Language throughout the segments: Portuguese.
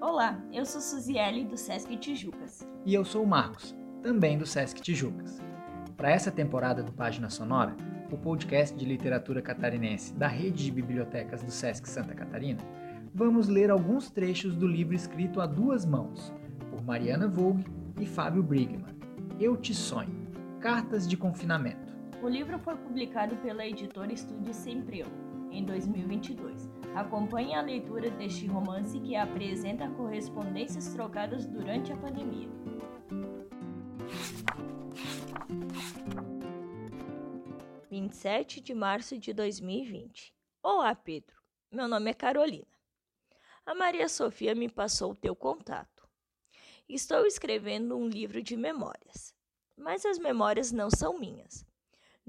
Olá, eu sou Suziele do Sesc Tijucas. E eu sou o Marcos, também do Sesc Tijucas. Para essa temporada do Página Sonora, o podcast de literatura catarinense da rede de bibliotecas do Sesc Santa Catarina, vamos ler alguns trechos do livro escrito a duas mãos, por Mariana Vogue e Fábio Brigman. Eu Te Sonho Cartas de Confinamento. O livro foi publicado pela editora Estúdio Sempre Eu, em 2022 Acompanhe a leitura deste romance que apresenta correspondências trocadas durante a pandemia. Vinte e sete de março de 2020. Olá, Pedro. Meu nome é Carolina. A Maria Sofia me passou o teu contato. Estou escrevendo um livro de memórias, mas as memórias não são minhas.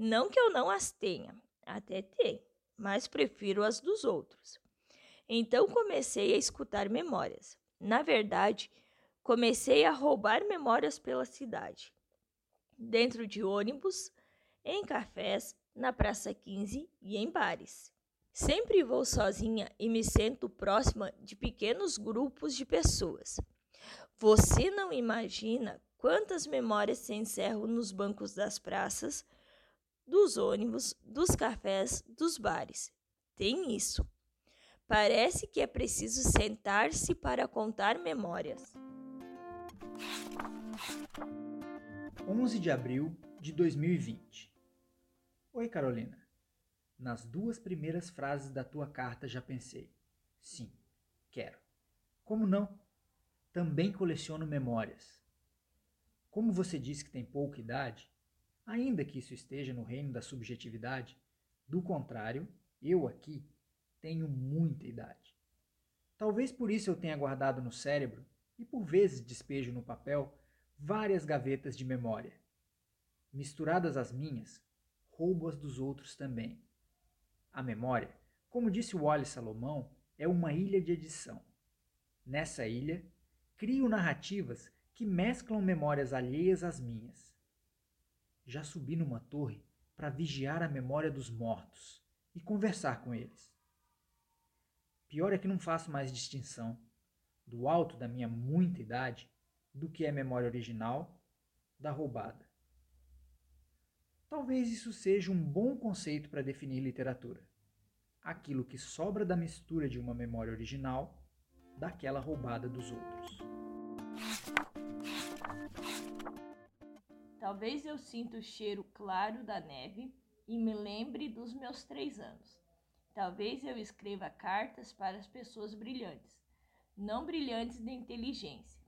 Não que eu não as tenha, até tenho mas prefiro as dos outros. Então comecei a escutar memórias. Na verdade, comecei a roubar memórias pela cidade. Dentro de ônibus, em cafés, na Praça 15 e em bares. Sempre vou sozinha e me sento próxima de pequenos grupos de pessoas. Você não imagina quantas memórias se encerram nos bancos das praças dos ônibus, dos cafés, dos bares. Tem isso. Parece que é preciso sentar-se para contar memórias. 11 de abril de 2020. Oi, Carolina. Nas duas primeiras frases da tua carta já pensei. Sim, quero. Como não? Também coleciono memórias. Como você disse que tem pouca idade, ainda que isso esteja no reino da subjetividade. Do contrário, eu aqui tenho muita idade. Talvez por isso eu tenha guardado no cérebro e por vezes despejo no papel várias gavetas de memória. Misturadas às minhas, roubo as dos outros também. A memória, como disse Wally Salomão, é uma ilha de edição. Nessa ilha, crio narrativas que mesclam memórias alheias às minhas já subi numa torre para vigiar a memória dos mortos e conversar com eles. Pior é que não faço mais distinção do alto da minha muita idade do que é memória original da roubada. Talvez isso seja um bom conceito para definir literatura. Aquilo que sobra da mistura de uma memória original daquela roubada dos outros. Talvez eu sinta o cheiro claro da neve e me lembre dos meus três anos. Talvez eu escreva cartas para as pessoas brilhantes, não brilhantes de inteligência,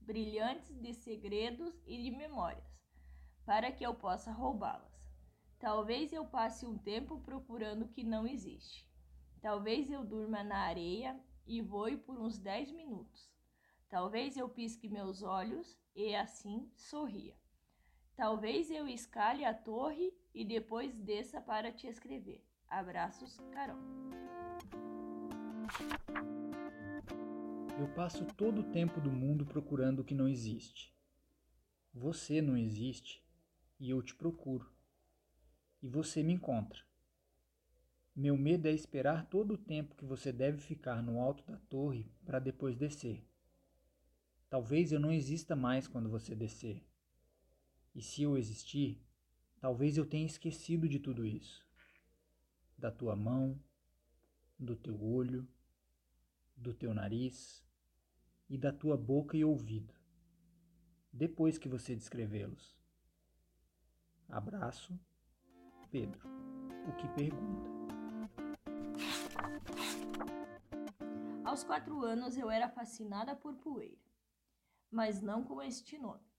brilhantes de segredos e de memórias, para que eu possa roubá-las. Talvez eu passe um tempo procurando o que não existe. Talvez eu durma na areia e voe por uns dez minutos. Talvez eu pisque meus olhos e assim sorria. Talvez eu escale a torre e depois desça para te escrever. Abraços, Carol. Eu passo todo o tempo do mundo procurando o que não existe. Você não existe e eu te procuro. E você me encontra. Meu medo é esperar todo o tempo que você deve ficar no alto da torre para depois descer. Talvez eu não exista mais quando você descer. E se eu existir, talvez eu tenha esquecido de tudo isso. Da tua mão, do teu olho, do teu nariz e da tua boca e ouvido, depois que você descrevê-los. Abraço, Pedro, o que pergunta. Aos quatro anos eu era fascinada por poeira, mas não com este nome.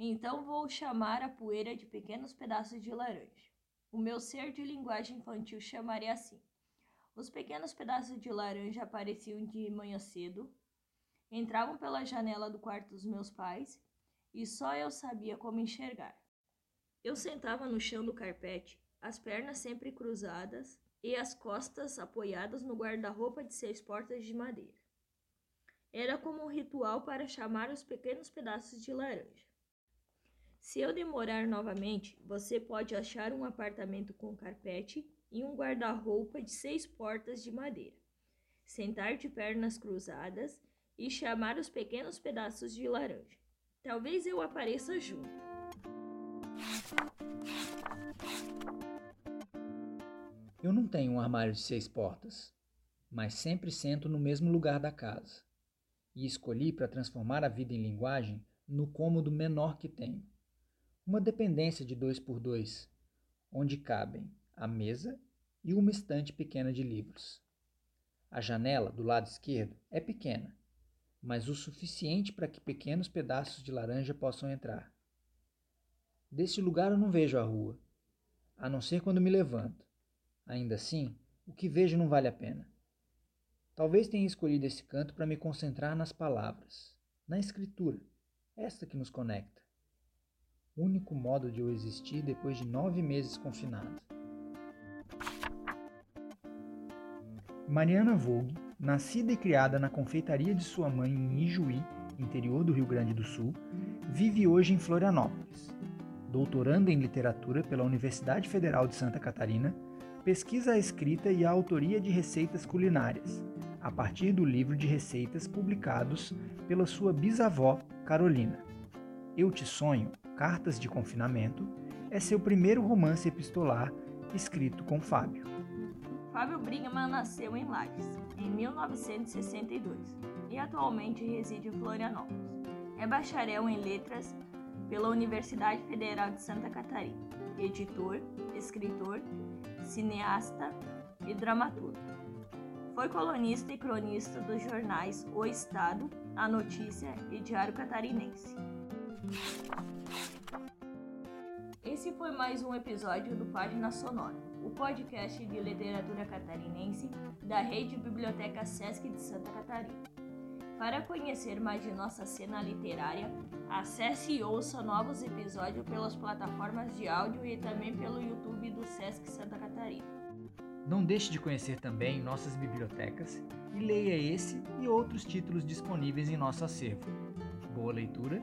Então vou chamar a poeira de pequenos pedaços de laranja. O meu ser de linguagem infantil chamaria assim. Os pequenos pedaços de laranja apareciam de manhã cedo, entravam pela janela do quarto dos meus pais e só eu sabia como enxergar. Eu sentava no chão do carpete, as pernas sempre cruzadas e as costas apoiadas no guarda-roupa de seis portas de madeira. Era como um ritual para chamar os pequenos pedaços de laranja. Se eu demorar novamente, você pode achar um apartamento com carpete e um guarda-roupa de seis portas de madeira. Sentar de pernas cruzadas e chamar os pequenos pedaços de laranja. Talvez eu apareça junto. Eu não tenho um armário de seis portas, mas sempre sento no mesmo lugar da casa. E escolhi para transformar a vida em linguagem no cômodo menor que tenho. Uma dependência de dois por dois, onde cabem a mesa e uma estante pequena de livros. A janela do lado esquerdo é pequena, mas o suficiente para que pequenos pedaços de laranja possam entrar. Desse lugar eu não vejo a rua, a não ser quando me levanto. Ainda assim, o que vejo não vale a pena. Talvez tenha escolhido esse canto para me concentrar nas palavras, na escritura, esta que nos conecta. Único modo de eu existir depois de nove meses confinado. Mariana Vogue, nascida e criada na confeitaria de sua mãe em Ijuí, interior do Rio Grande do Sul, vive hoje em Florianópolis. Doutoranda em literatura pela Universidade Federal de Santa Catarina, pesquisa a escrita e a autoria de receitas culinárias, a partir do livro de receitas publicados pela sua bisavó Carolina. Eu Te Sonho, Cartas de Confinamento, é seu primeiro romance epistolar escrito com Fábio. Fábio Brigman nasceu em Lages, em 1962, e atualmente reside em Florianópolis. É bacharel em letras pela Universidade Federal de Santa Catarina, editor, escritor, cineasta e dramaturgo. Foi colunista e cronista dos jornais O Estado, A Notícia e Diário Catarinense. Esse foi mais um episódio do Página Sonora o podcast de literatura catarinense da Rede Biblioteca Sesc de Santa Catarina. Para conhecer mais de nossa cena literária, acesse e ouça novos episódios pelas plataformas de áudio e também pelo YouTube do Sesc Santa Catarina. Não deixe de conhecer também nossas bibliotecas e leia esse e outros títulos disponíveis em nosso acervo. Boa leitura